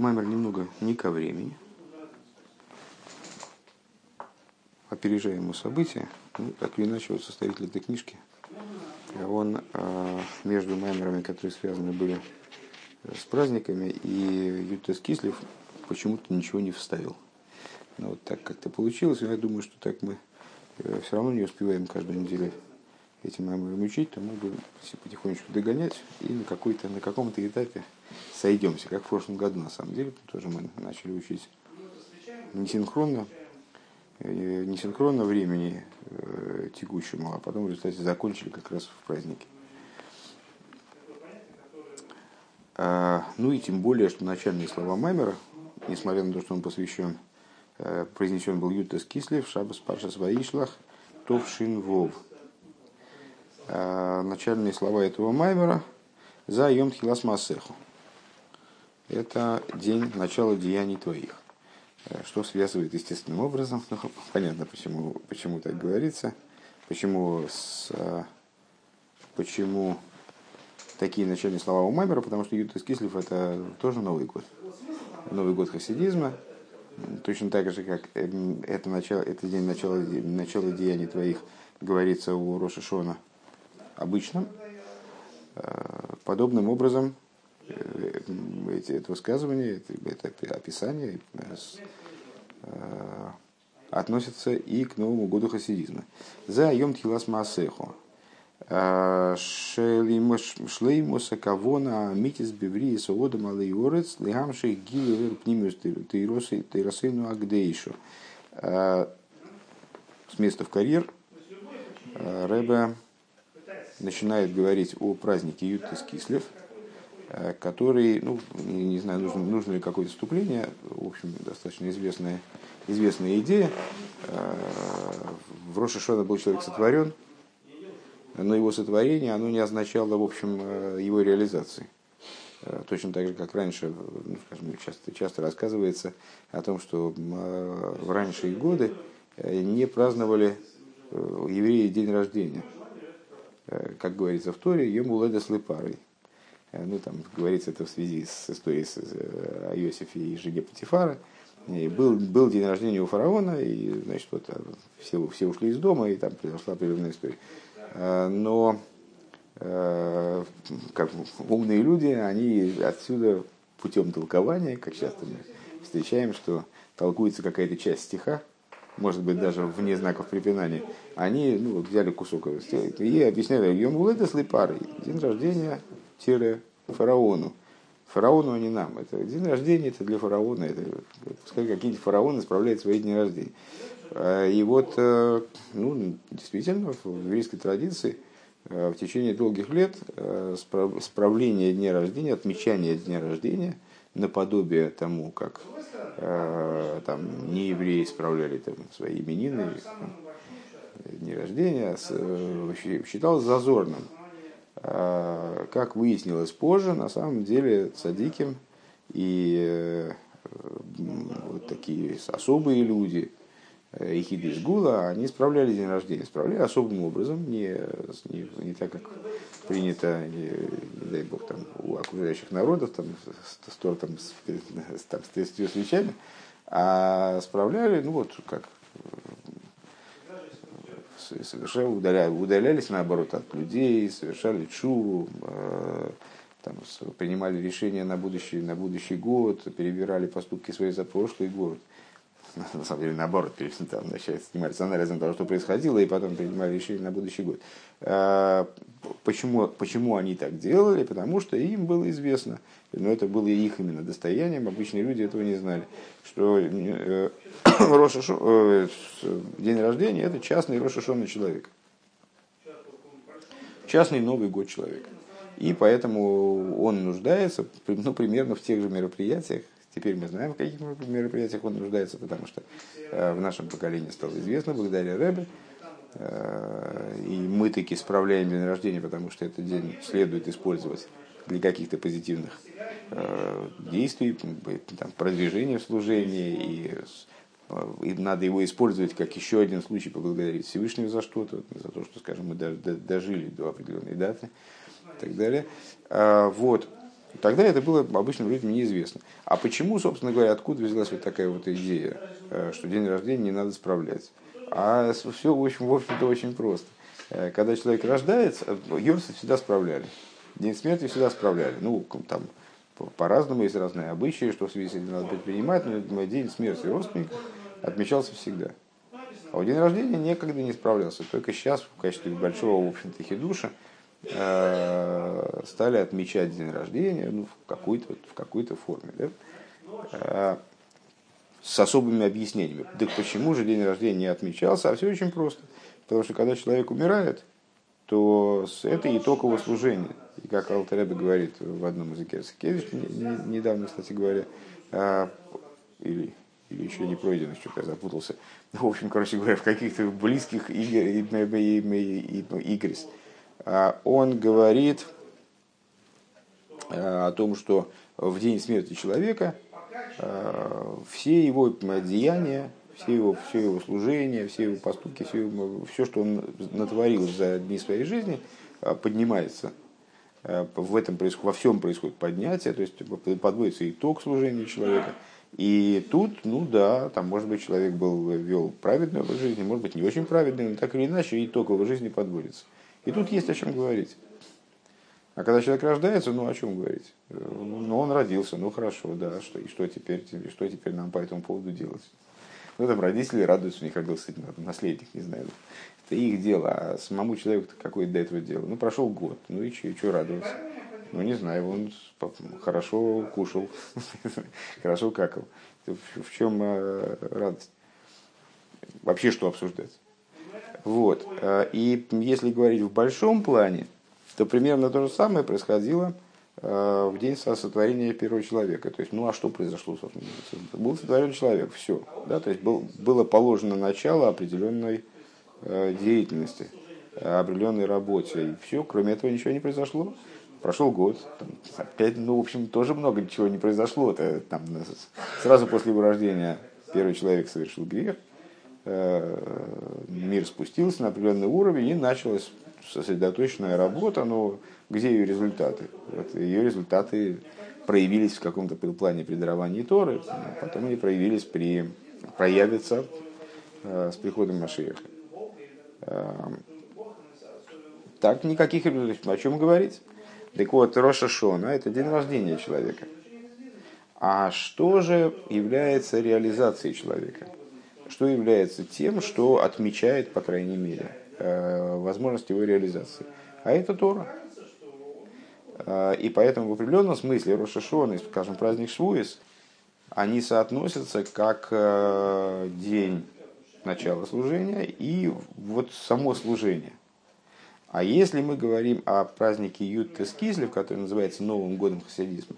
Маймер немного не ко времени. Опережаем ему события. Ну, так или иначе, вот составитель этой книжки, он э, между маймерами, которые связаны были с праздниками, и Ютес Кислев почему-то ничего не вставил. Но вот так как-то получилось, я думаю, что так мы э, все равно не успеваем каждую неделю этим маймером учить, то мы будем потихонечку догонять и на, какой-то, на каком-то этапе сойдемся, как в прошлом году на самом деле, тоже мы начали учить несинхронно, э, несинхронно времени э, текущему, а потом в результате закончили как раз в празднике. А, ну и тем более, что начальные слова Маймера, несмотря на то, что он посвящен, э, произнесен был Ютас Кислев, Шабас Паршас Ваишлах, Товшин Вов. А, начальные слова этого Маймера за Йом Масеху. Это день начала деяний твоих. Э, что связывает естественным образом, ну, понятно, почему, почему так говорится, почему, с, э, почему такие начальные слова у Маймера, потому что Ютас Кислев это тоже Новый год. Новый год хасидизма, точно так же, как эм, это, начало, это день начала, начала деяний твоих говорится у Роша Шона обычном. Э, подобным образом э, эти, это высказывание, это, это описание э, относятся и к Новому году хасидизма. За Йом Тхилас Маасеху. Шлеймуса кавона митис биври соодом алейорец лигамши гилевер пнимиус тейросейну агдейшу. С места в карьер Рэбе начинает говорить о празднике Ютис Кислев, который, ну, не знаю, нужно, нужно ли какое-то вступление, в общем, достаточно известная, известная идея. В Рошишона был человек сотворен, но его сотворение, оно не означало, в общем, э, его реализации. Э, точно так же, как раньше, ну, скажем, часто, часто рассказывается о том, что э, в ранние годы не праздновали евреи день рождения. Как говорится в Торе, ему леда слепарой. Ну, там говорится это в связи с историей с, о Иосифе и Жиге Патифара. И был, был день рождения у фараона, и, значит, вот все, все ушли из дома, и там произошла определенная история. Э, но э, как умные люди, они отсюда путем толкования, как часто мы встречаем, что толкуется какая-то часть стиха, может быть, даже вне знаков препинания, они ну, взяли кусок и объясняли, Йом это слепары, день рождения тире фараону. Фараону, а не нам. Это день рождения, это для фараона. Это, пускай какие-нибудь фараоны справляют свои дни рождения. Э, и вот, э, ну, действительно, в еврейской традиции э, в течение долгих лет справление дня рождения, отмечание дня рождения, наподобие тому, как там не евреи справляли там, свои именины, дни рождения, считалось зазорным. Как выяснилось позже, на самом деле цадиким и вот такие особые люди – Ихиды из Гула, они справляли день рождения, справляли особым образом, не, не, не так, как принято, не, не дай бог, там, у окружающих народов, там, с, там, с, там, с 30 свечами, а справляли, ну вот, как совершали, удаляли, удалялись наоборот от людей, совершали чуру, э, там, принимали решения на будущий, на будущий год, перебирали поступки свои за прошлый год на самом деле наоборот, там, начать занимались анализом того, что происходило, и потом принимали решение на будущий год. А, почему, почему они так делали? Потому что им было известно, но это было их именно достоянием, обычные люди этого не знали, что э, Рошашо, э, день рождения – это частный Рошашонный человек. Частный Новый год человека. И поэтому он нуждается ну, примерно в тех же мероприятиях, Теперь мы знаем, в каких мероприятиях он нуждается, потому что э, в нашем поколении стало известно благодаря Рэбе. Э, и мы таки справляем день рождения, потому что этот день следует использовать для каких-то позитивных э, действий, там, продвижения в служении, и, и надо его использовать как еще один случай поблагодарить Всевышнего за что-то, за то, что, скажем, мы дожили до определенной даты и так далее. Вот. Тогда это было обычным людям неизвестно. А почему, собственно говоря, откуда взялась вот такая вот идея, э, что день рождения не надо справлять? А все, в общем, в общем-то, очень просто. Э, когда человек рождается, Йорсы всегда справляли. День смерти всегда справляли. Ну, там, по-разному есть разные обычаи, что в связи с этим надо предпринимать, но день смерти родственника отмечался всегда. А в день рождения никогда не справлялся. Только сейчас в качестве большого, в общем-то, хидуша э, стали отмечать день рождения ну, в какой-то в какой-то форме. Да? Э, с особыми объяснениями. Так почему же день рождения не отмечался? А все очень просто. Потому что когда человек умирает, то это итог его служения. И как Алтареба говорит в одном из Кедиш, недавно, кстати говоря, а, или, или еще не пройдено, что-то я запутался. В общем, короче говоря, в каких-то близких игрис. А, он говорит а, о том, что в день смерти человека все его деяния, все его, все его служения, все его поступки, все, все, что он натворил за дни своей жизни, поднимается Э, в этом во всем происходит поднятие, то есть подводится итог служения человека. И тут, ну да, там, может быть, человек был, вел праведный образ жизни, может быть, не очень праведный, но так или иначе итог его жизни подводится. И тут есть о чем говорить. А когда человек рождается, ну о чем говорить? Ну, он родился, ну хорошо, да, что, и что теперь, что теперь нам по этому поводу делать? Ну, там родители радуются, у них родился наследник, не знаю. Это их дело, а самому человеку какое до этого дело? Ну, прошел год, ну и что, что радоваться? Ну, не знаю, он хорошо кушал, хорошо какал. В чем э, радость? Вообще, что обсуждать? Вот. Э, и если говорить в большом плане, то примерно то же самое происходило Э, в день сотворения первого человека. То есть, ну а что произошло? Был сотворен человек, все. Да? То есть был, было положено начало определенной э, деятельности, определенной работе. И все, кроме этого ничего не произошло. Прошел год, там, опять, ну, в общем, тоже много чего не произошло. Там, сразу после его рождения первый человек совершил грех, мир спустился на определенный уровень и началась сосредоточенная работа, но где ее результаты? Вот ее результаты проявились в каком-то плане при даровании Торы, а потом они проявились при, проявятся э, с приходом Машиеха. Э, так никаких о чем говорить. Так вот, Роша Шона – это день рождения человека. А что же является реализацией человека? Что является тем, что отмечает, по крайней мере, э, возможность его реализации? А это Тора. Э, и поэтому в определенном смысле Рошашон и, скажем, праздник Швуис, они соотносятся как э, день начала служения и вот само служение. А если мы говорим о празднике Ют Тескизлев, который называется Новым годом хасидизма,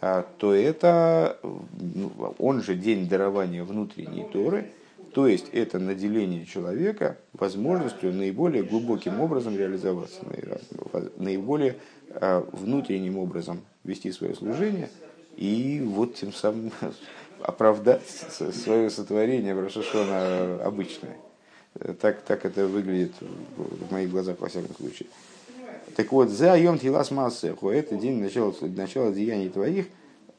то это, ну, он же день дарования внутренней Торы, то есть это наделение человека возможностью наиболее глубоким образом реализоваться, наиболее Э, внутренним образом вести свое служение и вот тем самым оправдать свое сотворение в обычное. Так, так это выглядит в моих глазах, во всяком случае. Так вот, за Йом Тилас Массеху, это день начала, начала деяний твоих,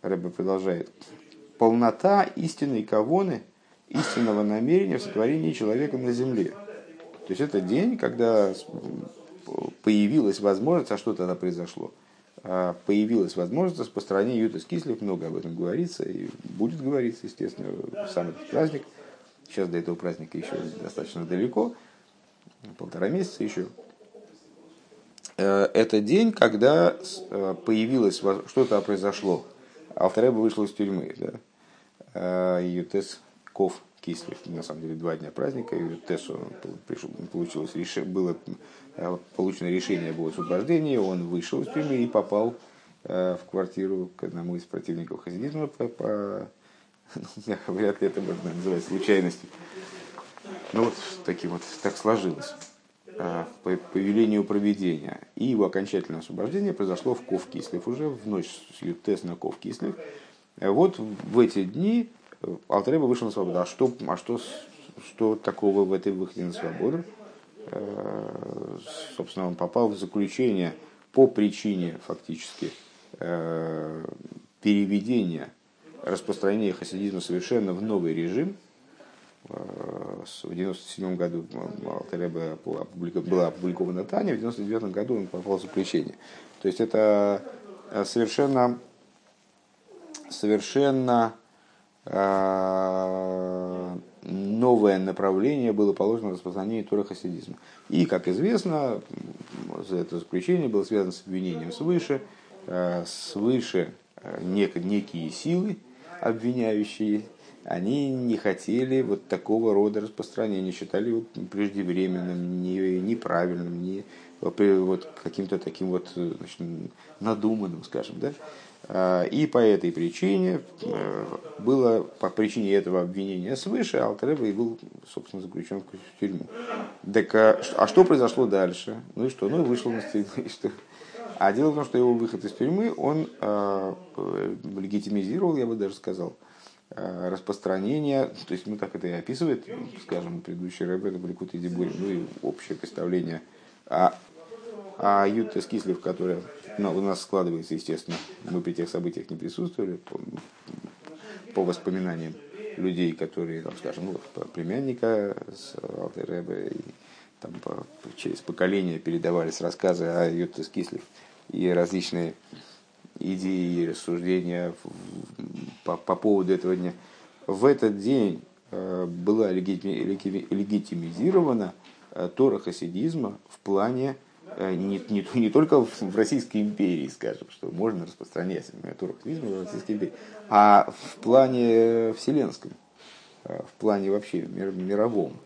Рэбе продолжает, полнота истинной кавоны, истинного намерения в сотворении человека на земле. То есть это день, когда появилась возможность, а что тогда произошло? А, появилась возможность распространения Ютас Кислев, много об этом говорится, и будет говориться, естественно, сам этот праздник. Сейчас до этого праздника еще достаточно далеко, полтора месяца еще. Э, это день, когда э, появилось, что-то произошло. Алтареба вышел из тюрьмы. Да? Ютес Ков Кислев, на самом деле, два дня праздника, и Тесу получилось, было Э, получено решение об освобождении, он вышел из тюрьмы и попал в квартиру к одному из противников хасидизма по, по ну, вряд ли это можно называть случайностью. Ну вот таким вот так сложилось по, по велению проведения. И его окончательное освобождение произошло в Ковкислев, уже в ночь с Ютес на Ковкислев. Вот в эти дни Алтареба вышел на свободу. А что, а что, что такого в этой выходе на свободу? Э, собственно, он попал в заключение по причине фактически переведения, распространения хасидизма совершенно в новый режим. В 1997 году Алтареба была опубликована Таня, в 1999 году он попал в запрещение. То есть это совершенно, совершенно новое направление было положено в распространении Тора хасидизма. И, как известно, это заключение было связано с обвинением свыше, э, свыше э, нек- некие силы, обвиняющие, они не хотели вот такого рода распространения, считали его преждевременным, не, неправильным, не, вот каким-то таким вот значит, надуманным, скажем, да. А, и по этой причине э, было, по причине этого обвинения свыше, Алтареба и был, собственно, заключен в тюрьму. Так, а, а что произошло дальше? Ну и что? Ну, вышел на сцену. И что? А дело в том, что его выход из тюрьмы, он э, легитимизировал, я бы даже сказал, э, распространение, то есть, ну так это и описывает, скажем, предыдущий рэп, это были Куты Дебури, ну и общее представление о, о Ютте Скислев, которая но у нас складывается, естественно, мы при тех событиях не присутствовали, по, по воспоминаниям людей, которые, там, скажем, ну, племянника с Алтеребе, и там по, через поколение передавались рассказы о Ютес Кислев и различные идеи и рассуждения по, по поводу этого дня. В этот день э, была легитимизирована э, Тора хасидизма в плане Э, не, не, не только в Российской империи, скажем, что можно распространять туркизм в Российской империи, а в плане вселенском, в плане вообще мир, мировом.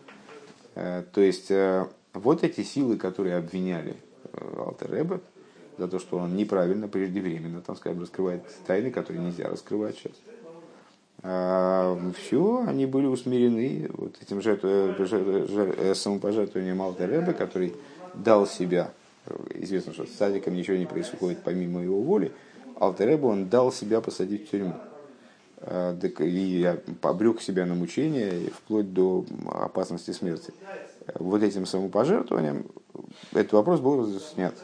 То есть вот эти силы, которые обвиняли Алтереба за то, что он неправильно, преждевременно, там, скажем, раскрывает тайны, которые нельзя раскрывать сейчас. Все, они были усмирены вот этим жертв, жертв, самопожертвованием Алтереба, который дал себя, известно, что с садиком ничего не происходит помимо его воли, Алтеребу он дал себя посадить в тюрьму. А, и обрек себя на мучение, вплоть до опасности смерти. Вот этим самопожертвованием этот вопрос был снят.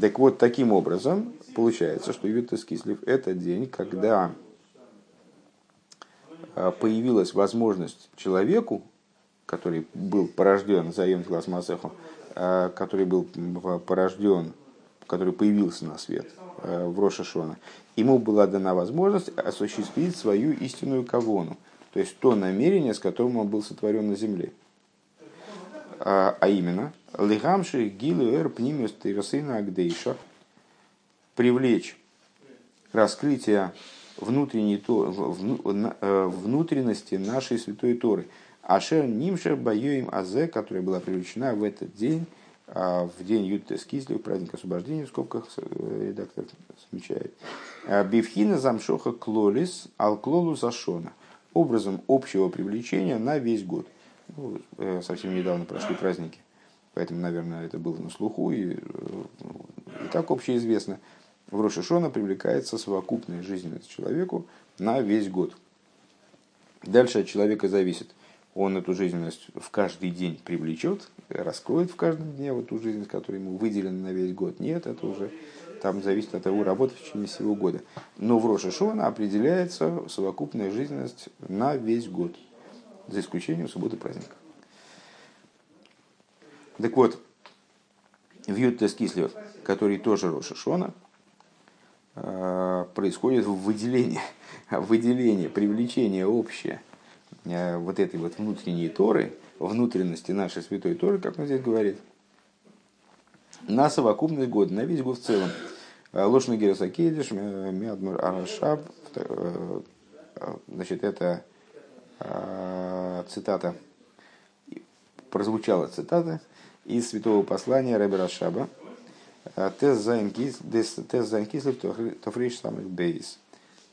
Так вот, таким образом, получается, что Витас Кислив – это день, когда а, появилась возможность человеку который был порожден Заем Глаз Масеху, э, который был порожден, который появился на свет э, в Роша Шона, ему была дана возможность осуществить свою истинную кавону, то есть то намерение, с которым он был сотворен на земле. А, а именно, Лихамши Гилу Эр Пнимиус Тиросына Агдейша привлечь раскрытие внутренней, э, внутренности нашей святой Торы – Ашер Нимшер Баюим Азе, которая была привлечена в этот день, а, в день Ютес Кислив, праздник освобождения, в скобках э, редактор замечает. «А, Бифхина замшоха клолис алклолу зашона. Образом общего привлечения на весь год. Ну, э, совсем недавно прошли праздники, поэтому, наверное, это было на слуху. И, э, и так общеизвестно. В Рошишона привлекается совокупная жизненность человеку на весь год. Дальше от человека зависит, он эту жизненность в каждый день привлечет, раскроет в каждом дне вот ту жизненность, которая ему выделена на весь год. Нет, это уже там зависит от того, работы в течение всего года. Но в Роша Шона определяется совокупная жизненность на весь год, за исключением субботы праздника. Так вот, в Ютес Кислев, который тоже Роша Шона, э, происходит выделение, выделение, привлечение общее Э, вот этой вот внутренней Торы, внутренности нашей святой Торы, как он здесь говорит, на совокупный год, на весь год в целом. Э, Лошна Герасакедиш, Миадмур Арашаб, значит, это цитата, прозвучала цитата из святого послания Рэбе Рашаба, Тез Зайнкислев Тофриш самых Бейс.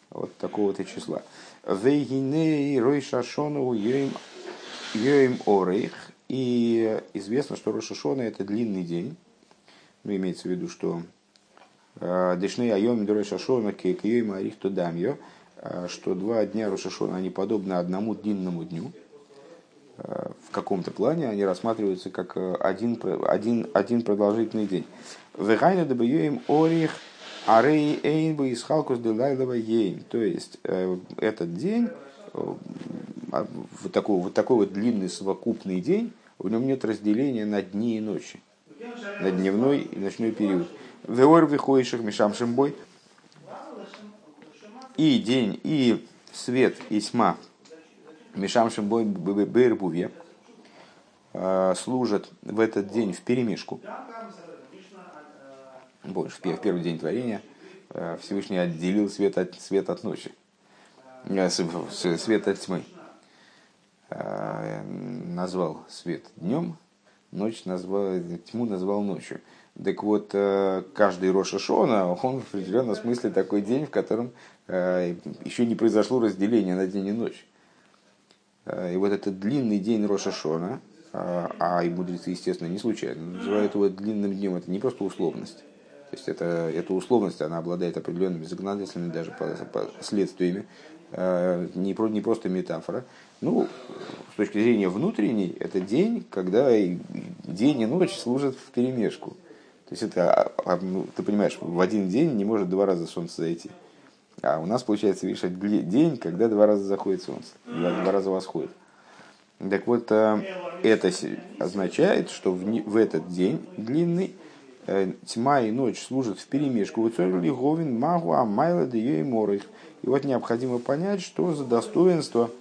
Вот такого-то числа. Вейгиней Рой Шашону Йоим Орейх. И известно, что Рошашона это длинный день. Ну, имеется в виду, что э, Дешней Айом Рой Шашона Кейм Арих Тудамьо, э, что два дня Рошашона, они подобны одному длинному дню. Э, в каком-то плане они рассматриваются как один, один, один продолжительный день. Вегайна Дабайоим Орих Арей Эйнба из Халкус Делайлова Ейн. То есть э, этот день, э, а, вот такой, вот такой вот длинный совокупный день, в нем нет разделения на дни и ночи, на дневной и ночной период. Веор выходишь мешам шимбой. И день, и свет, и тьма мешам шимбой бейрбуве служат в этот день в перемешку больше, в первый день творения э, Всевышний отделил свет от, свет от ночи, э, свет от тьмы. Э, назвал свет днем, ночь назвал, тьму назвал ночью. Так вот, каждый Роша Шона, он в определенном смысле такой день, в котором еще не произошло разделение на день и ночь. И вот этот длинный день Роша Шона, а и мудрецы, естественно, не случайно, называют его длинным днем, это не просто условность. То есть это, эта условность, она обладает определенными законодательными даже последствиями, э, не, не просто метафора. Ну, с точки зрения внутренней, это день, когда день и ночь служат в перемешку. То есть это, а, а, ну, ты понимаешь, в один день не может два раза солнце зайти. А у нас получается, видишь, день, когда два раза заходит солнце, два, два раза восходит. Так вот, э, это означает, что в, в этот день длинный Э, тьма и ночь служат в перемешку. Говин магу амайла и морых. И вот необходимо понять, что за достоинство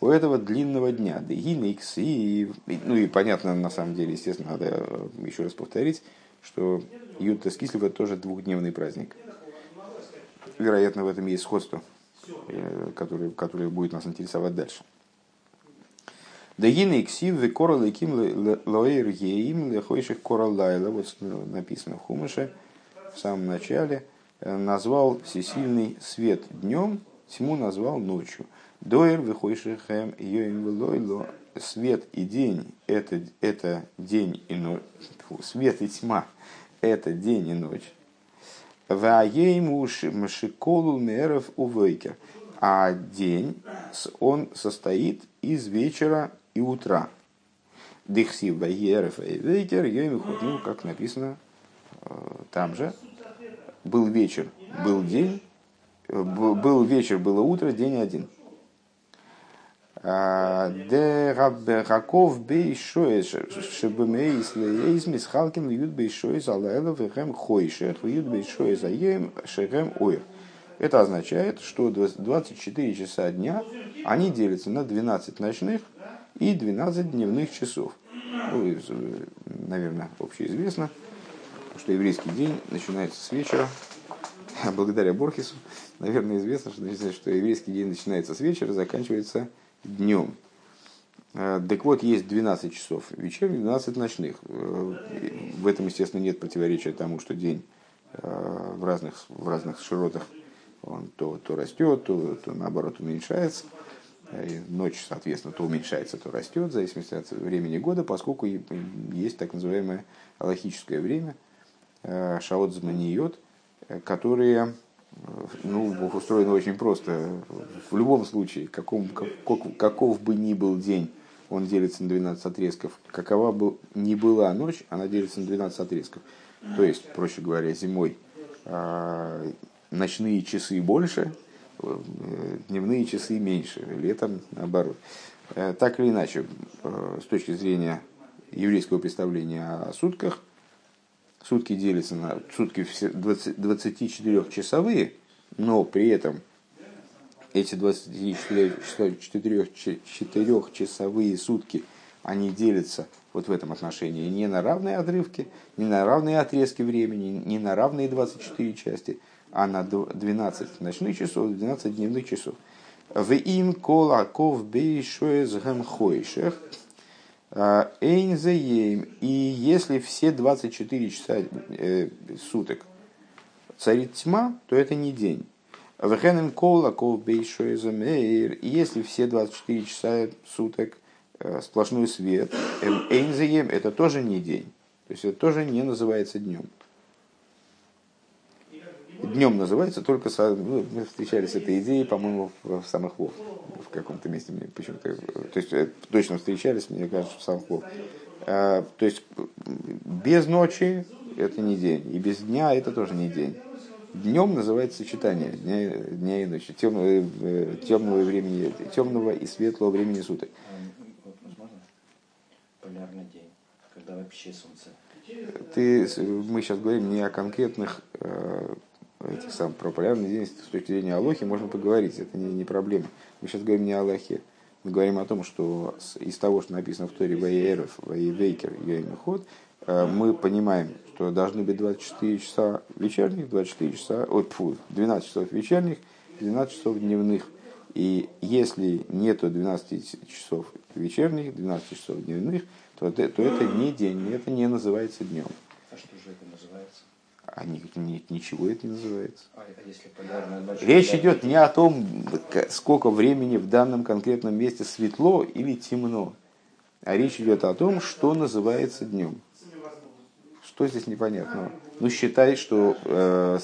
у этого длинного дня. Дегиникс и, ну и понятно, на самом деле, естественно, надо э, еще раз повторить, что Юта Скислив это тоже двухдневный праздник. Вероятно, в этом есть сходство, э, которое, которое будет нас интересовать дальше. Дагины ксив ве корал ким лоэр еим лехойших корал. Вот написано в Хумыше в самом начале. Э, назвал всесильный свет днем, тьму назвал ночью. Доэр выхойших хэм йоим лойло. Свет и день это, это день и ночь. Свет и тьма это день и ночь. Ваейму мшиколу меров увейкер. А день, он состоит из вечера и утра. Дихси Вайеров и Вейкер, ну, как написано э, там же. Был вечер, был день, э, был вечер, было утро, день один. Де Раков бейшоес, шебемейс лейс мисхалкин льют бейшоес алайлов вехем хойшех, льют бейшоес аем шехем ойр. Это означает, что 24 часа дня они делятся на 12 ночных и 12 дневных часов. Ну, наверное, общеизвестно, что еврейский день начинается с вечера. Благодаря Борхесу, наверное, известно, что, что еврейский день начинается с вечера, заканчивается днем. Э, так вот, есть 12 часов вечерних, 12 ночных. Э, в этом, естественно, нет противоречия тому, что день э, в разных, в разных широтах он то, то растет, то, то наоборот уменьшается. И ночь, соответственно, то уменьшается, то растет, в зависимости от времени года, поскольку есть так называемое аллахическое время, шаот зманиот, которые ну, устроены очень просто. В любом случае, каком, как, каков бы ни был день, он делится на 12 отрезков. Какова бы ни была ночь, она делится на 12 отрезков. То есть, проще говоря, зимой ночные часы больше, Э, дневные часы меньше, летом наоборот. Э, так или иначе, э, с точки зрения еврейского представления о сутках, сутки делятся на сутки 24-часовые, но при этом эти 24-часовые сутки, они делятся вот в этом отношении не на равные отрывки, не на равные отрезки времени, не на равные 24 части – а на 12 ночных часов, 12 дневных часов. В им колаков бейшоез гамхойшех эйнзеем. И если все 24 часа э, суток царит тьма, то это не день. Бейшоезем эйр. И если все 24 часа суток э, сплошной свет, эйнзеем, это тоже не день. То есть это тоже не называется днем днем называется только... Ну, мы встречались с этой идеей, по-моему, в самых Вов. В каком-то месте мне почему-то... То есть, э, точно встречались, мне кажется, в самых Вов. А, то есть, без ночи это не день, и без дня это тоже не день. Днем называется сочетание дня, дня и ночи, темного, темного времени, темного и светлого времени суток. Возможно, полярный день, когда вообще солнце. Ты, мы сейчас говорим не о конкретных э, этих сам про полярный день с точки зрения Алохи можно поговорить, это не, не проблема. Мы сейчас говорим не о Аллахе. Мы говорим о том, что из того, что написано в Торе Ваеров, Ваевейкер, Йоимиход, э, мы понимаем, что должны быть 24 часа вечерних, 24 часа, ой, фу, 12 часов вечерних, 12 часов дневных. И если нету 12 часов вечерних, 12 часов дневных, то то это не день, это не называется днем. А что же это называется? А ни, ни, ничего это не называется. А, а? Речь идет не о том, сколько времени в данном конкретном месте светло или темно, а речь идет о том, что называется днем. Что здесь непонятного? Ну, считай, что э,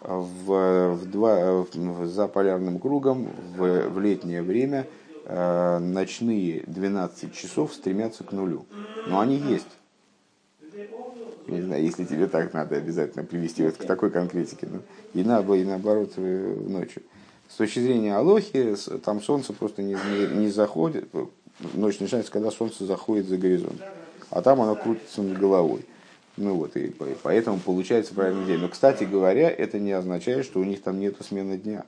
в, в два, в- за полярным кругом в, в летнее время э, ночные 12 часов стремятся к нулю. Но они есть. Не знаю, если тебе так надо обязательно привести вот к такой конкретике. Ну, и, наоборот, и наоборот э, ночью. С точки зрения Алохи, там солнце просто не, не, не заходит. Ночь начинается, когда солнце заходит за горизонт. А там оно крутится над головой. Ну вот, и по- поэтому получается правильный день. Но, кстати говоря, это не означает, что у них там нет смены дня.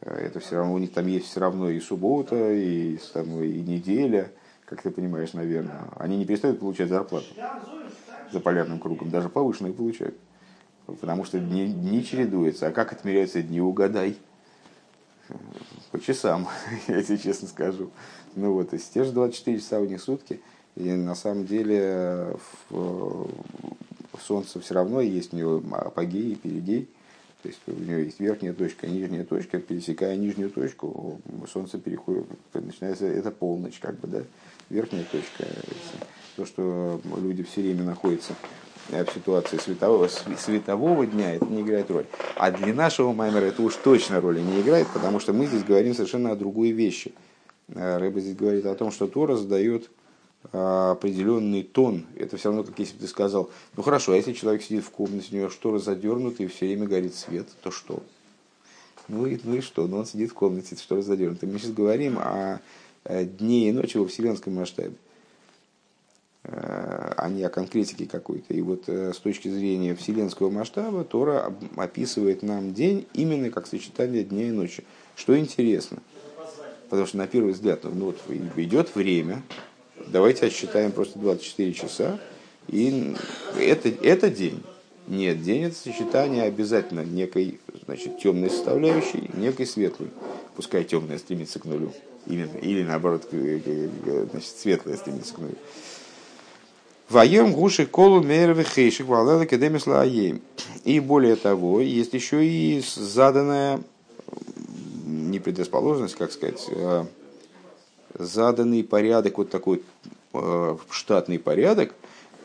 Э, Это все равно, у них там есть все равно и суббота, и, там, и неделя, как ты понимаешь, наверное. Они не перестают получать зарплату за полярным кругом, даже повышенные получают. Потому что дни, дни чередуются. А как отмеряются дни, угадай. По часам, я тебе честно скажу. Ну вот, есть те же 24 часа у них сутки. И на самом деле в, в солнце все равно есть у него апогей и перигей. То есть у него есть верхняя точка и нижняя точка. Пересекая нижнюю точку, солнце переходит, начинается, это полночь, как бы, да. Верхняя точка, то, что люди все время находятся э, в ситуации светового, св- светового дня, это не играет роль. А для нашего маймера это уж точно роли не играет, потому что мы здесь говорим совершенно о другой вещи. Э, Рэба здесь говорит о том, что Тора задает а, определенный тон. Это все равно, как если бы ты сказал, ну хорошо, а если человек сидит в комнате, у него шторы задернуты и все время горит свет, то что? Ну и, ну и что? Ну он сидит в комнате, шторы задернуты. Мы сейчас говорим о э, дне и ночи во вселенском масштабе э, а не о конкретике какой-то. И вот э, с точки зрения вселенского масштаба Тора описывает нам день именно как сочетание дня и ночи. Что интересно, потому что на первый взгляд, ну вот идет время, давайте отсчитаем просто 24 часа, и это, это день. Нет, день это сочетание обязательно некой значит, темной составляющей, некой светлой. Пускай темная стремится к нулю. Именно, или наоборот, значит, светлая стремится к нулю. Воем гуши колу мервы хейшик валела кедемис лаеем. И более того, есть еще и заданная м, не предрасположенность, как сказать, а заданный порядок, вот такой э, штатный порядок,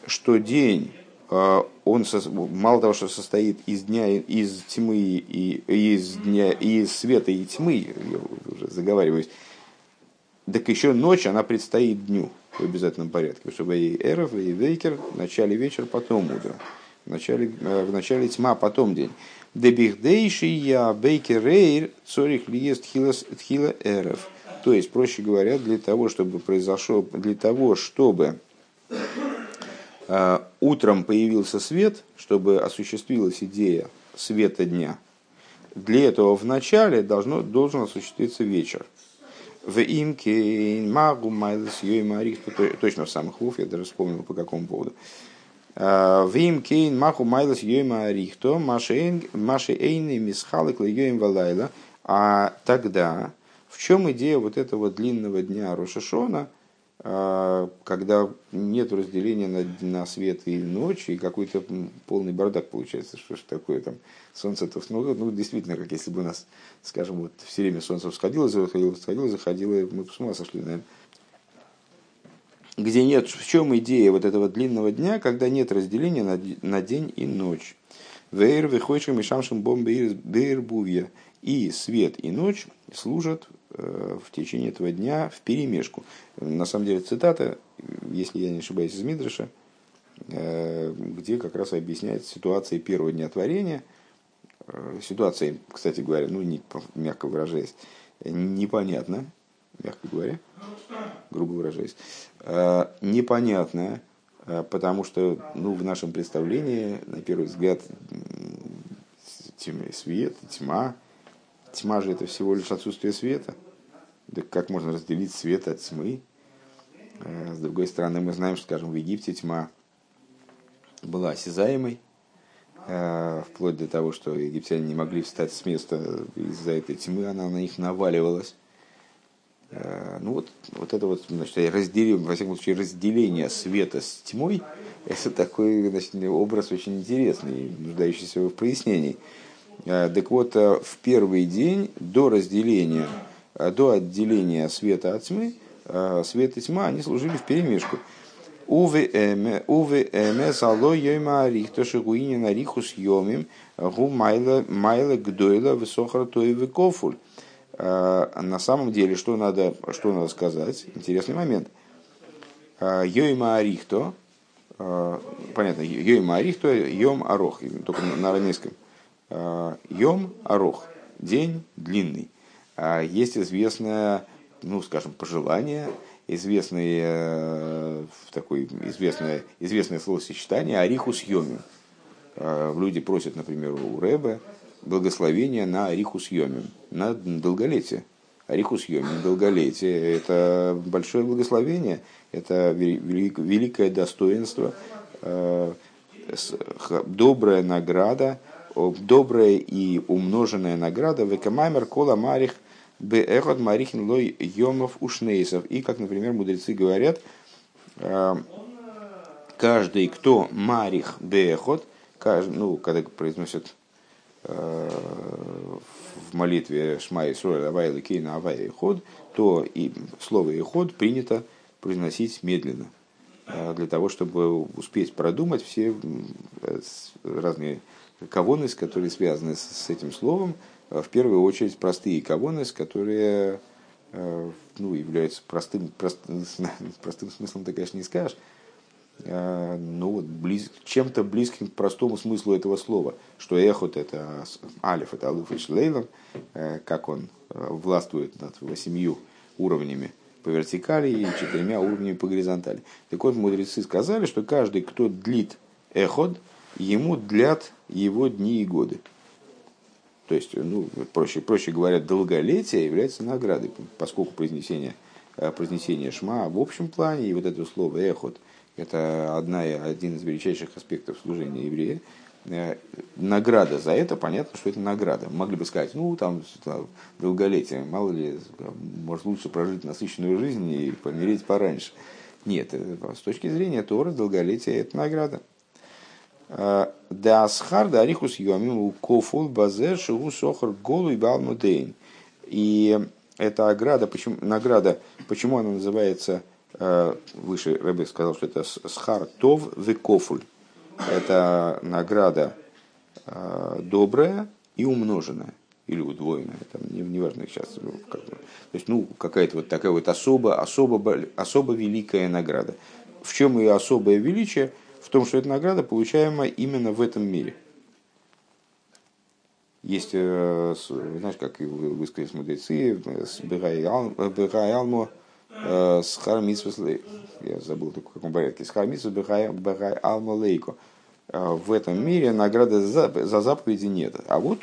что день, э, он мало того, что состоит из дня, из тьмы и из дня, из света и тьмы, я уже заговариваюсь, так еще ночь, она предстоит дню в обязательном порядке, чтобы и эров, и вейкер, в начале вечер, потом утро. В начале, э, в начале тьма, потом день. Дебихдейши я бейкер рейр цорих лиест тхила эров. То есть, проще говоря, для того, чтобы произошел, для того, чтобы э, утром появился свет, чтобы осуществилась идея света дня, для этого в начале должно, должен осуществиться вечер. В имке магу майлес йой марих, точно в самых вуф, я даже вспомнил по какому поводу. В имке маху майлес йой марих, то маши эйны мисхалык йоим валайла. А тогда, в чем идея вот этого длинного дня Рошашона, а, когда нет разделения на, на свет и ночь, и какой-то полный бардак получается, что ж такое там, солнце-то, ну, ну, действительно, как если бы у нас, скажем, вот все время солнце всходило, заходило, всходило, заходило, и мы бы с ума сошли, наверное. Где нет, в чем идея вот этого длинного дня, когда нет разделения на, на день и ночь. Вейр выходишь и шамшим бом бейрбувья. И свет и ночь служат в течение этого дня в перемешку. На самом деле цитата, если я не ошибаюсь, из Мидраша, э, где как раз объясняется ситуация первого дня творения, э, ситуация, кстати говоря, ну, не, мягко выражаясь, непонятна, мягко говоря, грубо выражаясь, э, непонятная, э, потому что ну, в нашем представлении, на первый взгляд, свет, тьма, тьма же это всего лишь отсутствие света. Как можно разделить свет от тьмы? С другой стороны, мы знаем, что, скажем, в Египте тьма была осязаемой, Э, вплоть до того, что египтяне не могли встать с места из-за этой тьмы, она на них наваливалась. Э, ну вот, вот это вот, значит, разделение, во всяком случае, разделение света с тьмой, это такой значит, образ очень интересный, нуждающийся в прояснении. Э, так вот, в первый день до разделения, до отделения света от тьмы, свет и тьма, они служили в перемешку. Уве эме зало йойма арих, то шигуини на гу майла майла гдойла высохра тоевы кофуль. На самом деле, что надо, что надо сказать? Интересный момент. Йойма арихто, понятно, йойма арихто, йом арох, только на арамейском. Йом арох, день длинный. Есть известное, ну, скажем, пожелание – известный, э, такой, известное, известное словосочетание «арихус йомим». Э, люди просят, например, у Рэбе благословения на арихус йомим, на долголетие. Арихус йомим, долголетие – это большое благословение, это великое достоинство, э, добрая награда, добрая и умноженная награда. Векамаймер кола марих Беэхот Марихин Лой Йомов Ушнейсов. И, как, например, мудрецы говорят, э, каждый, кто Марих каждый, ну, когда произносят э, в молитве Шма Исруэль Авай Кейна Авай Ход, то и слово Иход принято произносить медленно, э, для того, чтобы успеть продумать все разные кавоны, которые связаны с этим словом, в первую очередь простые кавонес, которые э, ну, являются простым, простым, простым смыслом, ты, конечно, не скажешь, э, но вот близ, чем-то близким к простому смыслу этого слова, что эхот это алиф, это алиф и шлейлом, э, как он властвует над восемью уровнями по вертикали и четырьмя уровнями по горизонтали. Так вот, мудрецы сказали, что каждый, кто длит эхот, ему длят его дни и годы. То есть, ну, проще, проще говоря, долголетие является наградой, поскольку произнесение, э, произнесение шма в общем плане, и вот это слово эхот, это одна, один из величайших аспектов служения еврея, э, награда за это, понятно, что это награда. Могли бы сказать, ну, там, там долголетие, мало ли, может лучше прожить насыщенную жизнь и помереть пораньше. Нет, э, с точки зрения Тора долголетие – это награда. Да асхар да арихус йомим у кофул базер шигу сохар голу и балмудейн. И эта ограда, почему, награда, почему она называется, э, выше Рэбе сказал, что это схар тов векофуль. Это награда э, добрая и умноженная или удвоенная, там, не, неважно сейчас, ну, как, то есть, ну, какая-то вот такая вот особо, особо, особо великая награда. В чем ее особое величие? В том, что эта награда получаема именно в этом мире. Есть, э, знаешь, как высказались мудрецы, Бегай Алмо, с Хармитсвас я забыл в каком порядке, с Хармитсвас Бегай Алмо Лейко. Э, в этом мире награды за, за заповеди нет. А вот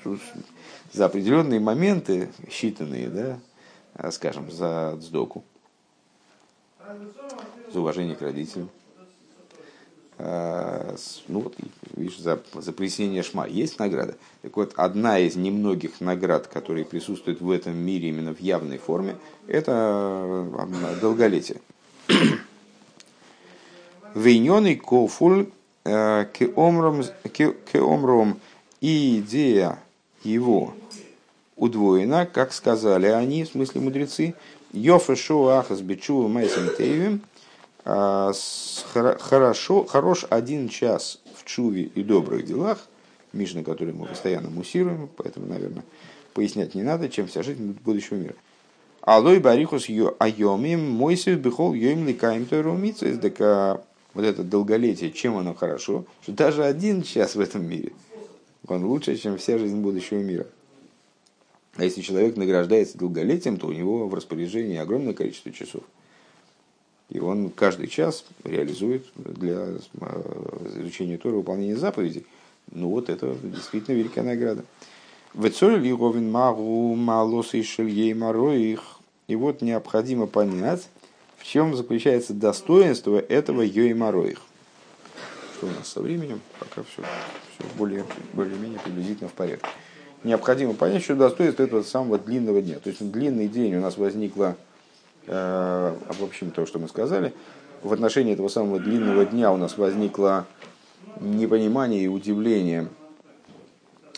за определенные моменты, считанные, да, э, скажем, за сдоку, за уважение к родителям, Э, ну вот, видишь, за, за присоединение шма есть награда. Так вот, одна из немногих наград, которые присутствуют в этом мире именно в явной форме, это э, долголетие. Вейненый кофуль э, кеомром и идея его удвоена, как сказали они, в смысле мудрецы, Йофа Шуахас Бичува Майсим Тейвим, хорошо, хорош один час в чуве и добрых делах, Мишна, который мы постоянно муссируем, поэтому, наверное, пояснять не надо, чем вся жизнь будущего мира. Алой барихус айомим мойсев бихол йоим ликаем тойрумица. Так вот это долголетие, чем оно хорошо, что даже один час в этом мире, он лучше, чем вся жизнь будущего мира. А если человек награждается долголетием, то у него в распоряжении огромное количество часов. И он каждый час реализует для изучения Тора выполнения заповедей. Ну вот это действительно великая награда. И вот необходимо понять, в чем заключается достоинство этого Йоимароих. Что у нас со временем? Пока все, все более, более-менее приблизительно в порядке. Необходимо понять, что достоинство этого самого длинного дня. То есть длинный день у нас возникло, э, обобщим то, что мы сказали, в отношении этого самого длинного дня у нас возникло непонимание и удивление.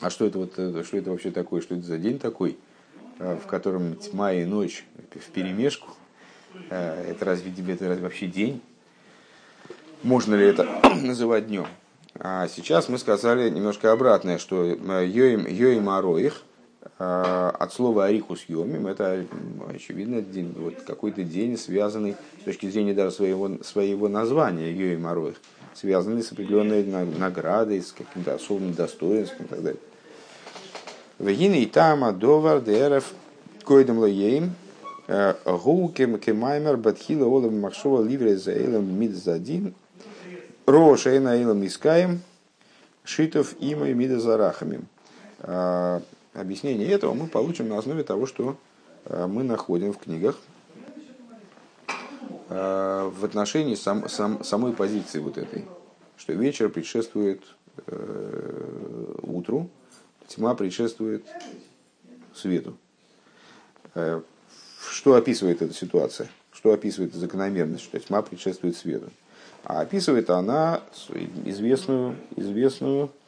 А что это, вот, э, что это вообще такое? Что это за день такой, э, в котором тьма и ночь в перемешку? Э, это разве это разве вообще день? Можно ли это называть днем? А сейчас мы сказали немножко обратное, что йоим, йоим ароих от слова арихус йомим, это очевидно день, вот какой-то день, связанный с точки зрения даже своего, своего названия йоим ароих, связанный с определенной наградой, с каким-то особым достоинством и так далее. Вегина и тама довар дерев койдем лоеем гу кемаймер батхила олам махшова ливре за элем мидзадин роша эйна элем искаем шитов има и мида зарахами. Объяснение этого мы получим на основе того, что мы находим в книгах в отношении сам, сам, самой позиции вот этой, что вечер предшествует э, утру, тьма предшествует свету. Э, что описывает эта ситуация? Что описывает закономерность, что тьма предшествует свету? А описывает она известную, известную, э,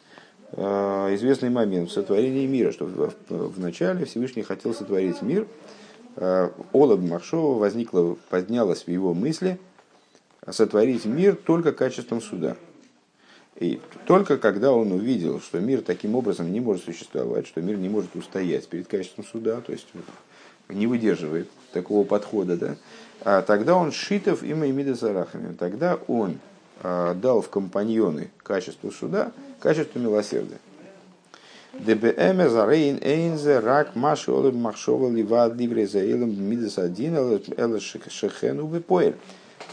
известный момент в сотворении мира, что в, начале Всевышний хотел сотворить мир. Э, Олаб Маршова возникла, поднялась в его мысли сотворить мир только качеством суда – и только когда он увидел, что мир таким образом не может существовать, что мир не может устоять перед качеством суда, то есть не выдерживает такого подхода, да, а тогда он шитов и Сарахами, тогда он дал в компаньоны качеству суда, качество милосердия. ДБМ.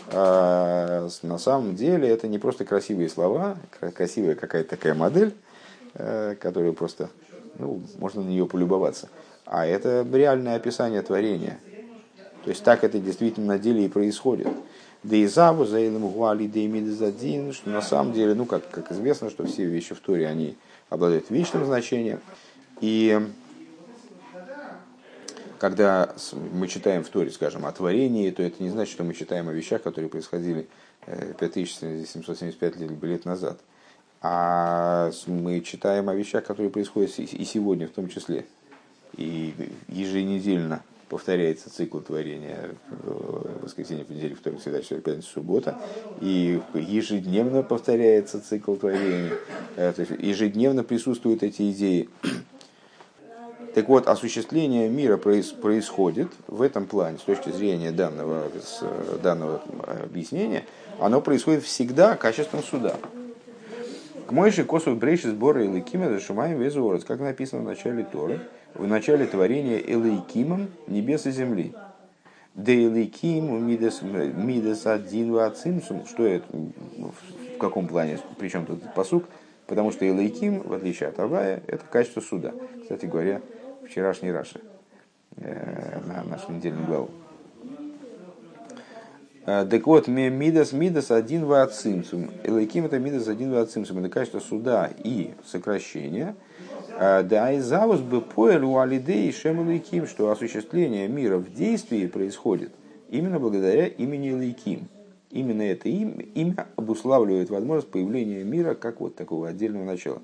А, на самом деле это не просто красивые слова, красивая какая-то такая модель, э, которую просто ну, можно на нее полюбоваться, а это реальное описание творения. То есть так это действительно на деле и происходит. Да и заву за гуали да что на самом деле, ну как, как известно, что все вещи в Торе, они обладают вечным значением. И когда мы читаем в Торе, скажем, о творении, то это не значит, что мы читаем о вещах, которые происходили 5775 э, лет назад. А мы читаем о вещах, которые происходят и сегодня в том числе. И еженедельно повторяется цикл творения воскресенье, понедельник, вторник, среда, четверг, пятница, суббота. И ежедневно повторяется цикл творения. Э, то есть ежедневно присутствуют эти идеи. Так вот, осуществление мира происходит в этом плане, с точки зрения данного, данного объяснения, оно происходит всегда качеством суда. К мойши косу брейши сбора Элейкима зашумаем везуорец, как написано в начале Торы, в начале творения Элейкимом небес и земли. Да Элейким мидес один ацинсум, что это, в каком плане, причем тут посук, потому что Элейким, в отличие от Авая, это качество суда. Кстати говоря, вчерашний Раши э, на нашу недельную главу. Э, так вот, мидас мидас один вацимсум. Элайким это мидас один вацимсум. Это качество суда и сокращения. Э, да и завус бы поэль у алидей шем элайким, что осуществление мира в действии происходит именно благодаря имени Элайким. Именно это имя, обуславливает возможность появления мира как вот такого отдельного начала.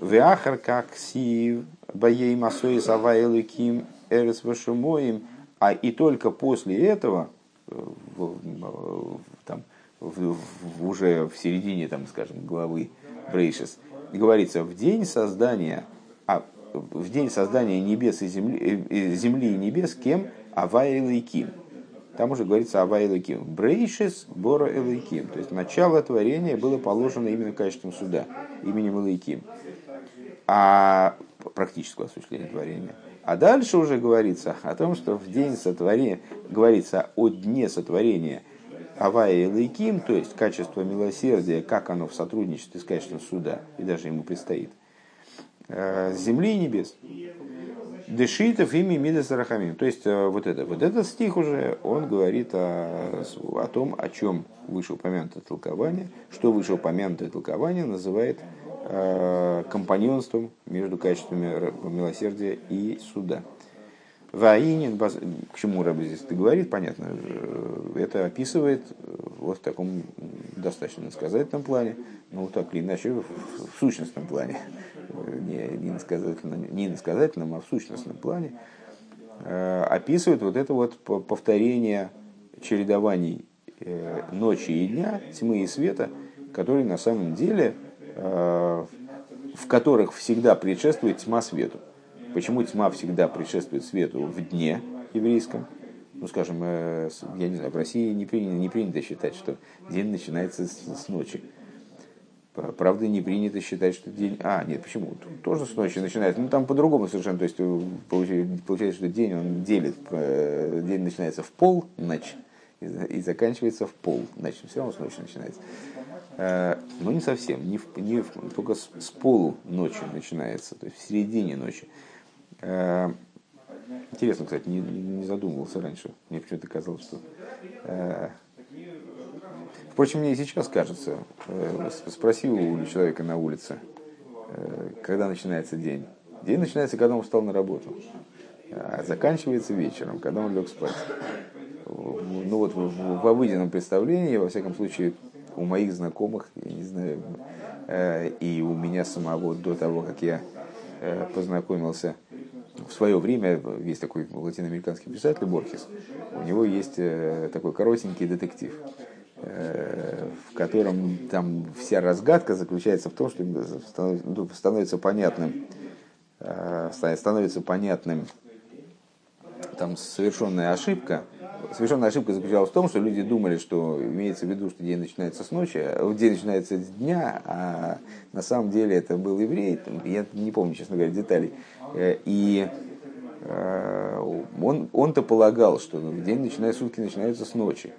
Веахар как сив боей масои саваэлыким эрес вашумоим, а и только после этого, э, в, там, в, в, уже в середине, там, скажем, главы Брейшес, говорится, в день создания, а, в день создания небес и земли, э, земли и небес кем? Авай Элейким. Там уже говорится Авай Элейким. Брейшес Бора Элейким. То есть начало творения было положено именно качеством суда, именем Элейким. а практического осуществления творения. А дальше уже говорится о том, что в день сотворения, говорится о дне сотворения Авая и Лейким, то есть качество милосердия, как оно в сотрудничестве с качеством суда, и даже ему предстоит, э, земли и небес. Дешитов ими Мидас Рахамим. То есть э, вот, это, вот этот стих уже, он говорит о, о том, о чем вышеупомянутое толкование, что вышеупомянутое толкование называет э, компаньонством между качествами милосердия и суда. Ваинин, к чему Рэбби здесь это говорит, понятно, э, это описывает вот в таком достаточно насказательном плане, ну так или иначе в, сущностном плане не, не, насказательном, не насказательном, а в сущностном плане, э, описывает вот это вот повторение чередований э, ночи и дня, тьмы и света, которые на самом деле, э, в которых всегда предшествует тьма свету. Почему тьма всегда предшествует свету в дне еврейском? Ну, скажем, я не знаю, в России не принято, не принято считать, что день начинается с, с ночи. Правда, не принято считать, что день... А, нет, почему? Тоже с ночи начинается. Ну, там по-другому совершенно. То есть, э, получается, что день он делит. Э, день начинается в пол ночь и заканчивается в пол. Значит, все равно с ночи начинается. Э, но не совсем. Не в, не в, только с, с полу ночи начинается. То есть, в середине ночи. Интересно, кстати, не, не задумывался раньше. Мне почему-то казалось, что Впрочем, мне и сейчас кажется, э, спросил у человека на улице, э, когда начинается день. День начинается, когда он встал на работу, а заканчивается вечером, когда он лег спать. Ну вот в, обыденном представлении, во всяком случае, у моих знакомых, я не знаю, э, и у меня самого до того, как я познакомился в свое время, есть такой латиноамериканский писатель Борхес, у него есть такой коротенький детектив – Э, в котором там вся разгадка заключается в том, что ну, становится понятным, э, становится понятным там совершенная ошибка. Совершенная ошибка заключалась в том, что люди думали, что имеется в виду, что день начинается с ночи, а день начинается с дня, а на самом деле это был еврей, я не помню, честно говоря, деталей. Э, и он, он-то полагал, что день начинается, сутки начинаются с ночи.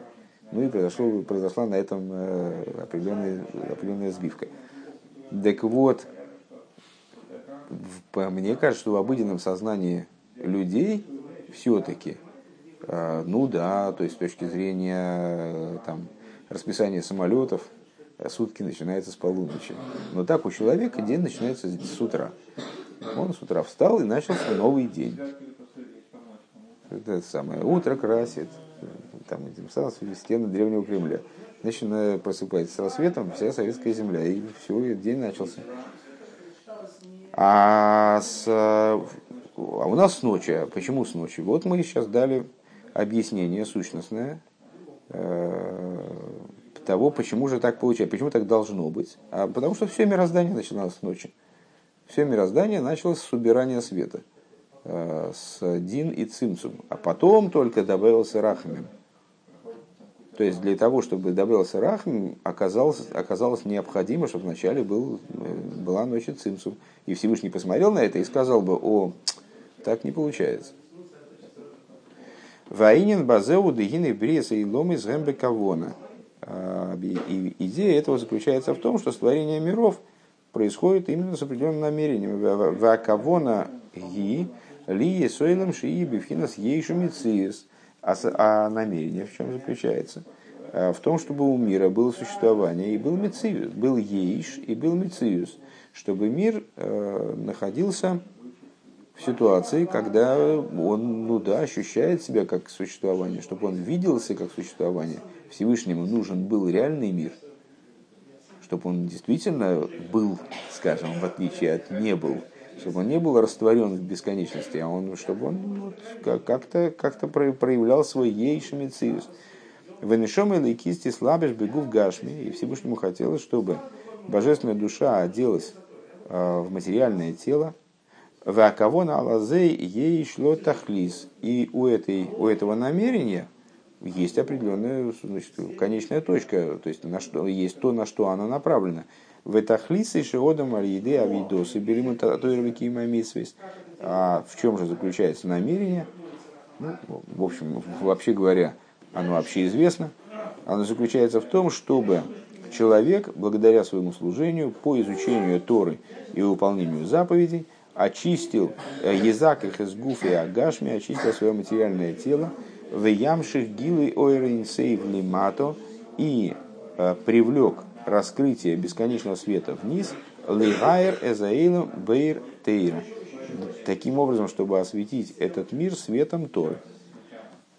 Ну и произошло, произошла на этом э, определенная, определенная сбивка. Так вот, мне кажется, что в обыденном сознании людей все-таки, э, ну да, то есть с точки зрения э, там, расписания самолетов, сутки начинаются с полуночи. Но так у человека день начинается с утра. Он с утра встал и начался новый день. Это самое утро красит, там, этим самым стены древнего Кремля. Значит, просыпается с рассветом вся советская земля, и все, день начался. А, с, а у нас с ночи. А почему с ночи? Вот мы сейчас дали объяснение сущностное э, того, почему же так получается, почему так должно быть. А потому что все мироздание начиналось с ночи. Все мироздание началось с убирания света, э, с Дин и Цимцум. А потом только добавился Рахамим. То есть для того, чтобы добавился Рахм, оказалось, оказалось необходимо, чтобы вначале был, э, была ночь Цимсу. И Всевышний посмотрел на это и сказал бы, о, так не получается. Ваинин базеу дегины бриеса и ломы из гэмбе кавона. А, идея этого заключается в том, что створение миров происходит именно с определенным намерением. Вакавона ги ли сойлем шии бифхинас ейшу мициес. А, а намерение в чем заключается? А, в том, чтобы у мира было существование и был Мециус, был Ейш и был Мециус, чтобы мир э, находился в ситуации, когда он, ну да, ощущает себя как существование, чтобы он виделся как существование. Всевышнему нужен был реальный мир, чтобы он действительно был, скажем, в отличие от не был, чтобы он не был растворен в бесконечности, а он, чтобы он вот, как-то, как-то проявлял свой ейшемициус. Венешом или кисти слабишь бегу в гашме, и Всевышнему хотелось, чтобы божественная душа оделась э, в материальное тело, в кого на алазей ей шло тахлис. И у, этой, у этого намерения есть определенная значит, конечная точка, то есть на что, есть то, на что она направлена. В этахлисы шиодам алиды авидосы берем татуировки мамисвис. А в чем же заключается намерение? Ну, в общем, вообще говоря, оно вообще известно. Оно заключается в том, чтобы человек, благодаря своему служению, по изучению Торы и выполнению заповедей, очистил э, язак их из гуфи и агашми, очистил свое материальное тело, в ямших гилы ойрин сейв лимато и э, привлек раскрытие бесконечного света вниз, лигайр эзаилу бейр тейра. Таким образом, чтобы осветить этот мир светом Торы.